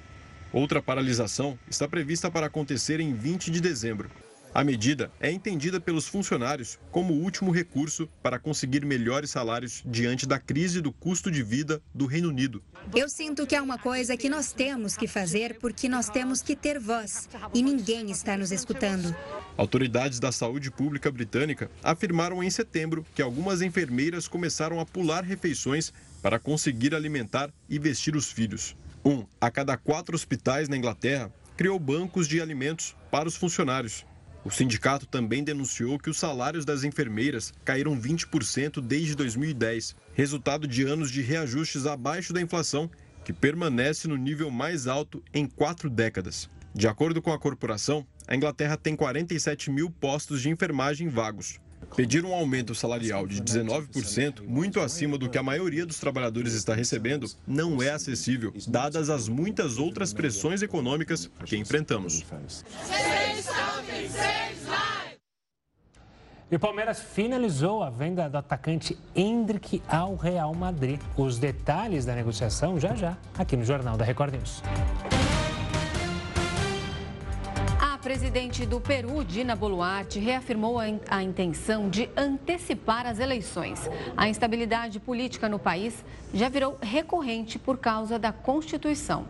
Outra paralisação está prevista para acontecer em 20 de dezembro. A medida é entendida pelos funcionários como o último recurso para conseguir melhores salários diante da crise do custo de vida do Reino Unido. Eu sinto que é uma coisa que nós temos que fazer porque nós temos que ter voz e ninguém está nos escutando. Autoridades da saúde pública britânica afirmaram em setembro que algumas enfermeiras começaram a pular refeições para conseguir alimentar e vestir os filhos. Um a cada quatro hospitais na Inglaterra criou bancos de alimentos para os funcionários. O sindicato também denunciou que os salários das enfermeiras caíram 20% desde 2010, resultado de anos de reajustes abaixo da inflação, que permanece no nível mais alto em quatro décadas. De acordo com a corporação, a Inglaterra tem 47 mil postos de enfermagem vagos. Pedir um aumento salarial de 19%, muito acima do que a maioria dos trabalhadores está recebendo, não é acessível, dadas as muitas outras pressões econômicas que enfrentamos. E o Palmeiras finalizou a venda do atacante Hendrick ao Real Madrid. Os detalhes da negociação já já, aqui no Jornal da Record News. A presidente do Peru, Dina Boluarte, reafirmou a intenção de antecipar as eleições. A instabilidade política no país já virou recorrente por causa da Constituição.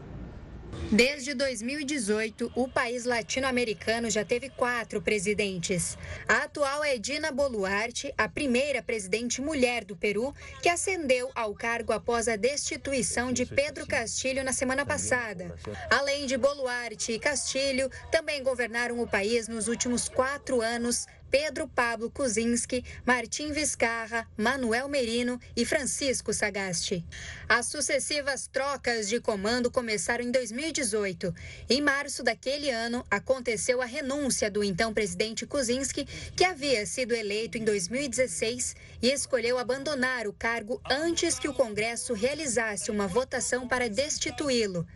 Desde 2018, o país latino-americano já teve quatro presidentes. A atual é Dina Boluarte, a primeira presidente mulher do Peru, que ascendeu ao cargo após a destituição de Pedro Castilho na semana passada. Além de Boluarte e Castilho, também governaram o país nos últimos quatro anos Pedro Pablo Kuczynski, Martim Vizcarra, Manuel Merino e Francisco Sagasti. As sucessivas trocas de comando começaram em 2018. Em março daquele ano, aconteceu a renúncia do então presidente Kuczynski, que havia sido eleito em 2016 e escolheu abandonar o cargo antes que o Congresso realizasse uma votação para destituí-lo.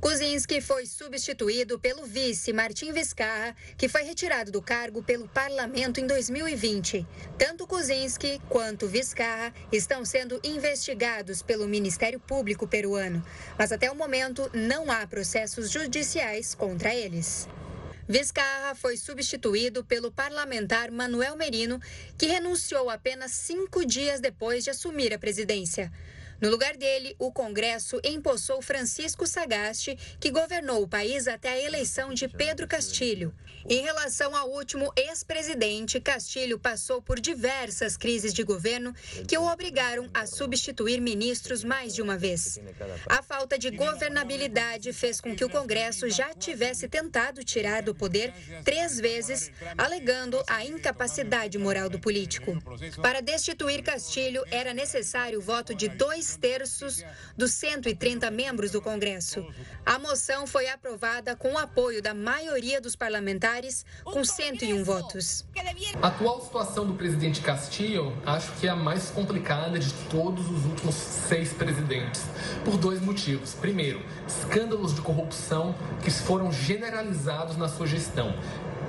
Kuczynski foi substituído pelo vice Martim Vizcarra, que foi retirado do cargo pelo parlamento em 2020. Tanto Kuczynski quanto Vizcarra estão sendo investigados pelo Ministério Público peruano, mas até o momento não há processos judiciais contra eles. Vizcarra foi substituído pelo parlamentar Manuel Merino, que renunciou apenas cinco dias depois de assumir a presidência. No lugar dele, o Congresso empossou Francisco Sagasti, que governou o país até a eleição de Pedro Castilho. Em relação ao último ex-presidente, Castilho passou por diversas crises de governo que o obrigaram a substituir ministros mais de uma vez. A falta de governabilidade fez com que o Congresso já tivesse tentado tirar do poder três vezes, alegando a incapacidade moral do político. Para destituir Castilho, era necessário o voto de dois dois terços dos 130 membros do Congresso. A moção foi aprovada com o apoio da maioria dos parlamentares, com 101 votos. A atual situação do presidente Castillo acho que é a mais complicada de todos os últimos seis presidentes, por dois motivos. Primeiro, escândalos de corrupção que foram generalizados na sua gestão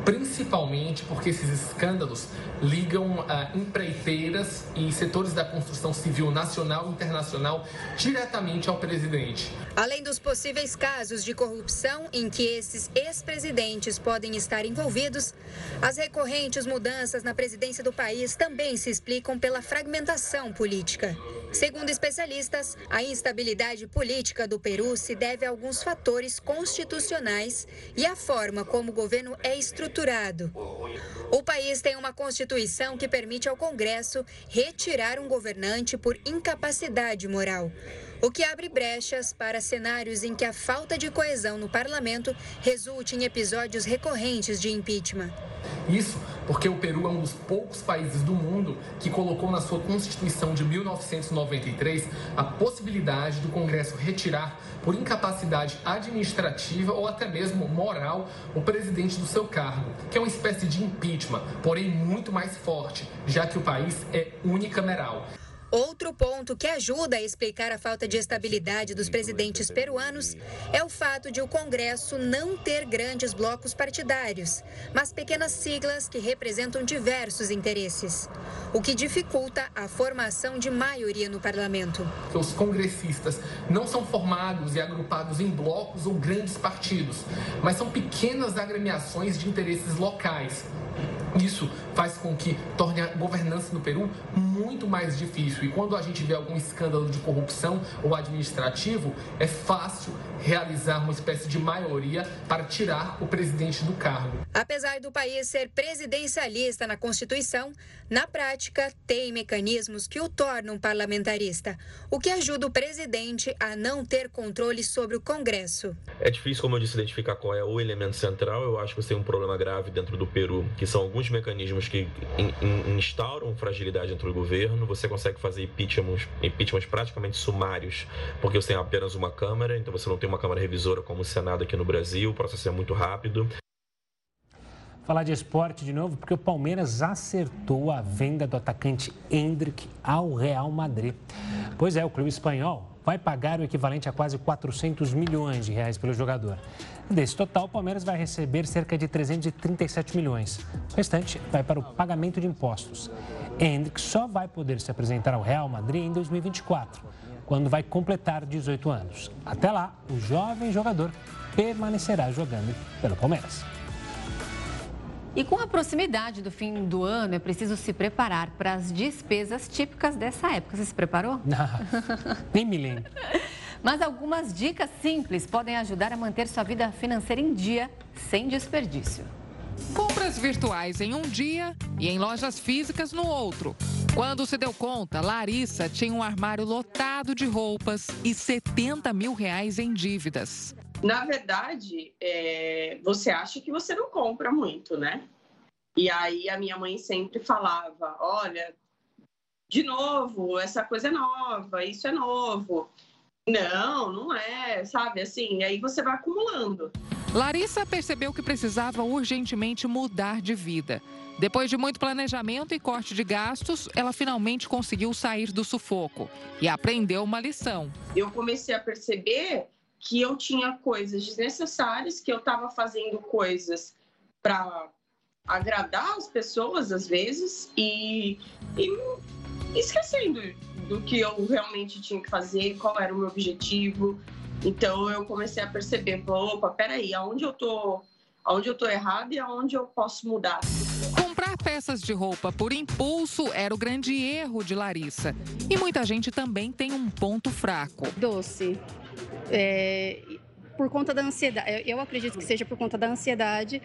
principalmente porque esses escândalos ligam a empreiteiras e setores da construção civil nacional e internacional diretamente ao presidente. Além dos possíveis casos de corrupção em que esses ex-presidentes podem estar envolvidos, as recorrentes mudanças na presidência do país também se explicam pela fragmentação política. Segundo especialistas, a instabilidade política do Peru se deve a alguns fatores constitucionais e à forma como o governo é estruturado. O país tem uma constituição que permite ao Congresso retirar um governante por incapacidade moral o que abre brechas para cenários em que a falta de coesão no parlamento resulte em episódios recorrentes de impeachment. Isso porque o Peru é um dos poucos países do mundo que colocou na sua Constituição de 1993 a possibilidade do Congresso retirar, por incapacidade administrativa ou até mesmo moral, o presidente do seu cargo, que é uma espécie de impeachment, porém muito mais forte, já que o país é unicameral. Outro ponto que ajuda a explicar a falta de estabilidade dos presidentes peruanos é o fato de o Congresso não ter grandes blocos partidários, mas pequenas siglas que representam diversos interesses, o que dificulta a formação de maioria no parlamento. Os congressistas não são formados e agrupados em blocos ou grandes partidos, mas são pequenas agremiações de interesses locais. Isso faz com que torne a governança no Peru muito mais difícil. E quando a gente vê algum escândalo de corrupção ou administrativo, é fácil realizar uma espécie de maioria para tirar o presidente do cargo. Apesar do país ser presidencialista na Constituição, na prática tem mecanismos que o tornam parlamentarista, o que ajuda o presidente a não ter controle sobre o Congresso. É difícil, como eu disse, identificar qual é o elemento central. Eu acho que você tem um problema grave dentro do Peru, que são alguns mecanismos que in, in, instauram fragilidade dentro do governo. Você consegue fazer impeachments, impeachments praticamente sumários, porque você tem apenas uma Câmara, então você não tem uma Câmara Revisora como o Senado aqui no Brasil, o processo é muito rápido. Falar de esporte de novo, porque o Palmeiras acertou a venda do atacante Hendrick ao Real Madrid. Pois é, o clube espanhol vai pagar o equivalente a quase 400 milhões de reais pelo jogador. Desse total, o Palmeiras vai receber cerca de 337 milhões. O restante vai para o pagamento de impostos. Hendrick só vai poder se apresentar ao Real Madrid em 2024, quando vai completar 18 anos. Até lá, o jovem jogador permanecerá jogando pelo Palmeiras. E com a proximidade do fim do ano, é preciso se preparar para as despesas típicas dessa época. Você se preparou? Não, nem me lembro. Mas algumas dicas simples podem ajudar a manter sua vida financeira em dia, sem desperdício. Compras virtuais em um dia e em lojas físicas no outro. Quando se deu conta, Larissa tinha um armário lotado de roupas e 70 mil reais em dívidas. Na verdade, é, você acha que você não compra muito, né? E aí a minha mãe sempre falava: olha, de novo, essa coisa é nova, isso é novo. Não, não é, sabe? Assim, aí você vai acumulando. Larissa percebeu que precisava urgentemente mudar de vida. Depois de muito planejamento e corte de gastos, ela finalmente conseguiu sair do sufoco e aprendeu uma lição. Eu comecei a perceber que eu tinha coisas desnecessárias, que eu estava fazendo coisas para agradar as pessoas às vezes e, e esquecendo do que eu realmente tinha que fazer, qual era o meu objetivo. Então eu comecei a perceber, opa, peraí, aonde eu tô, aonde eu tô errado e aonde eu posso mudar. Comprar peças de roupa por impulso era o grande erro de Larissa. E muita gente também tem um ponto fraco. Doce. É, por conta da ansiedade. Eu acredito que seja por conta da ansiedade.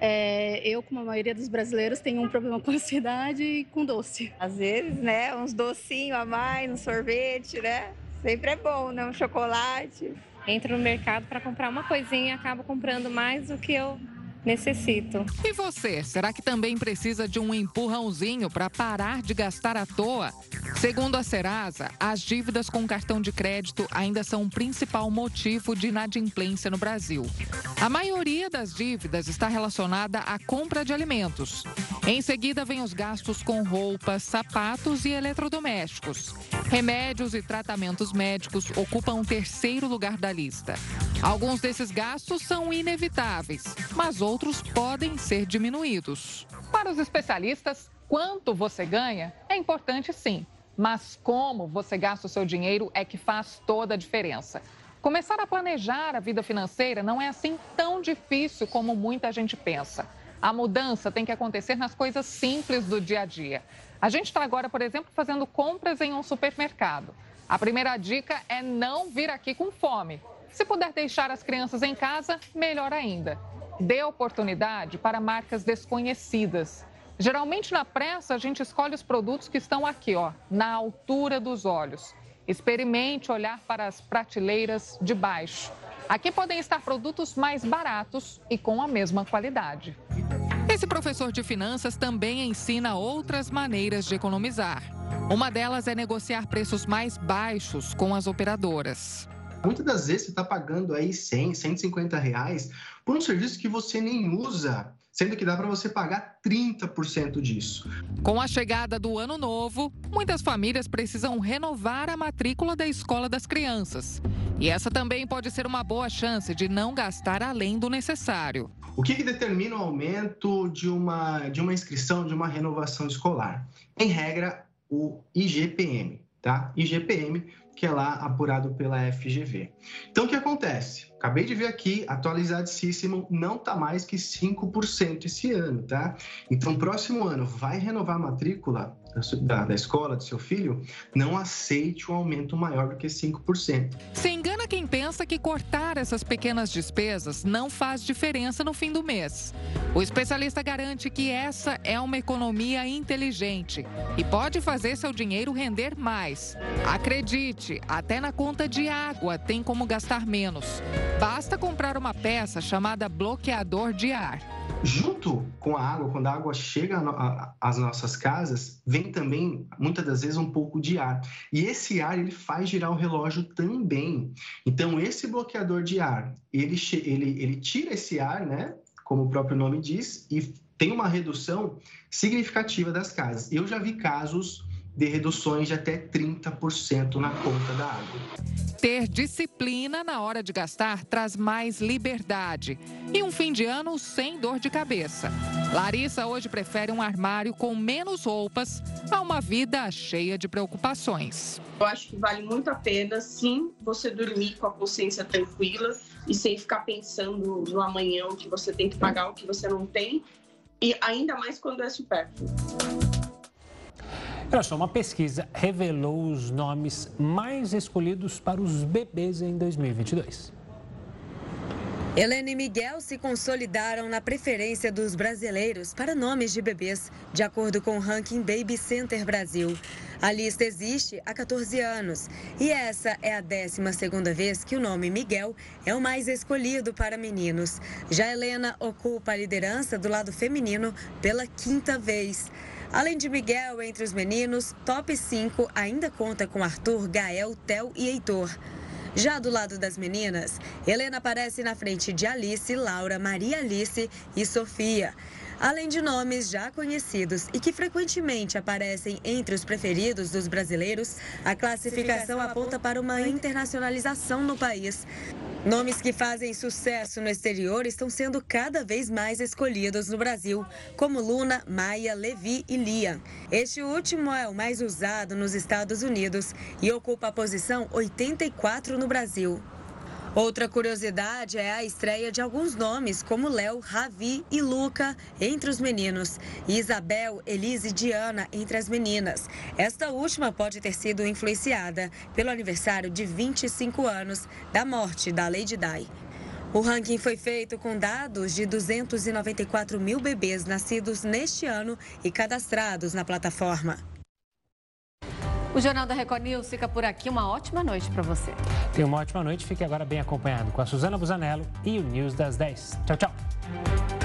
É, eu, como a maioria dos brasileiros, tenho um problema com ansiedade e com doce. Às vezes, né? Uns docinhos a mais, um sorvete, né? Sempre é bom, né? Um chocolate. Entro no mercado para comprar uma coisinha e acabo comprando mais do que eu necessito. E você, será que também precisa de um empurrãozinho para parar de gastar à toa? Segundo a Serasa, as dívidas com cartão de crédito ainda são o principal motivo de inadimplência no Brasil. A maioria das dívidas está relacionada à compra de alimentos. Em seguida, vem os gastos com roupas, sapatos e eletrodomésticos. Remédios e tratamentos médicos ocupam o terceiro lugar da lista. Alguns desses gastos são inevitáveis, mas outros podem ser diminuídos. Para os especialistas, quanto você ganha é importante sim, mas como você gasta o seu dinheiro é que faz toda a diferença. Começar a planejar a vida financeira não é assim tão difícil como muita gente pensa. A mudança tem que acontecer nas coisas simples do dia a dia. A gente está agora, por exemplo, fazendo compras em um supermercado. A primeira dica é não vir aqui com fome. Se puder deixar as crianças em casa, melhor ainda. Dê oportunidade para marcas desconhecidas. Geralmente na pressa a gente escolhe os produtos que estão aqui, ó, na altura dos olhos. Experimente olhar para as prateleiras de baixo. Aqui podem estar produtos mais baratos e com a mesma qualidade. Esse professor de finanças também ensina outras maneiras de economizar. Uma delas é negociar preços mais baixos com as operadoras. Muitas das vezes você está pagando aí 100, 150 reais por um serviço que você nem usa, sendo que dá para você pagar 30% disso. Com a chegada do ano novo, muitas famílias precisam renovar a matrícula da escola das crianças. E essa também pode ser uma boa chance de não gastar além do necessário. O que, que determina o aumento de uma, de uma inscrição, de uma renovação escolar? Em regra, o IGPM, tá? IGPM que é lá apurado pela FGV. Então, o que acontece? Acabei de ver aqui, atualizadíssimo, não está mais que 5% esse ano, tá? Então, próximo ano, vai renovar a matrícula da, da escola do seu filho? Não aceite um aumento maior do que 5%. Se engana quem pensa que cortar essas pequenas despesas não faz diferença no fim do mês. O especialista garante que essa é uma economia inteligente e pode fazer seu dinheiro render mais. Acredite, até na conta de água tem como gastar menos. Basta comprar uma peça chamada bloqueador de ar. Junto com a água, quando a água chega às nossas casas, vem também, muitas das vezes, um pouco de ar. E esse ar, ele faz girar o relógio também. Então, esse bloqueador de ar, ele, ele, ele tira esse ar, né? Como o próprio nome diz, e tem uma redução significativa das casas. Eu já vi casos de reduções de até 30% na conta da água. Ter disciplina na hora de gastar traz mais liberdade e um fim de ano sem dor de cabeça. Larissa hoje prefere um armário com menos roupas a uma vida cheia de preocupações. Eu acho que vale muito a pena, sim, você dormir com a consciência tranquila e sem ficar pensando no amanhã o que você tem que pagar, o que você não tem, e ainda mais quando é supérfluo. Olha só, uma pesquisa revelou os nomes mais escolhidos para os bebês em 2022. Helene e Miguel se consolidaram na preferência dos brasileiros para nomes de bebês, de acordo com o ranking Baby Center Brasil. A lista existe há 14 anos e essa é a 12ª vez que o nome Miguel é o mais escolhido para meninos. Já Helena ocupa a liderança do lado feminino pela quinta vez. Além de Miguel entre os meninos, top 5 ainda conta com Arthur, Gael, Tel e Heitor. Já do lado das meninas, Helena aparece na frente de Alice, Laura, Maria Alice e Sofia. Além de nomes já conhecidos e que frequentemente aparecem entre os preferidos dos brasileiros, a classificação aponta para uma internacionalização no país. Nomes que fazem sucesso no exterior estão sendo cada vez mais escolhidos no Brasil, como Luna, Maia, Levi e Liam. Este último é o mais usado nos Estados Unidos e ocupa a posição 84 no Brasil. Outra curiosidade é a estreia de alguns nomes, como Léo, Ravi e Luca entre os meninos, e Isabel, Elise e Diana entre as meninas. Esta última pode ter sido influenciada pelo aniversário de 25 anos da morte da Lady Di. O ranking foi feito com dados de 294 mil bebês nascidos neste ano e cadastrados na plataforma. O Jornal da Record News fica por aqui. Uma ótima noite para você. Tenha uma ótima noite. Fique agora bem acompanhado com a Suzana Busanello e o News das 10. Tchau, tchau.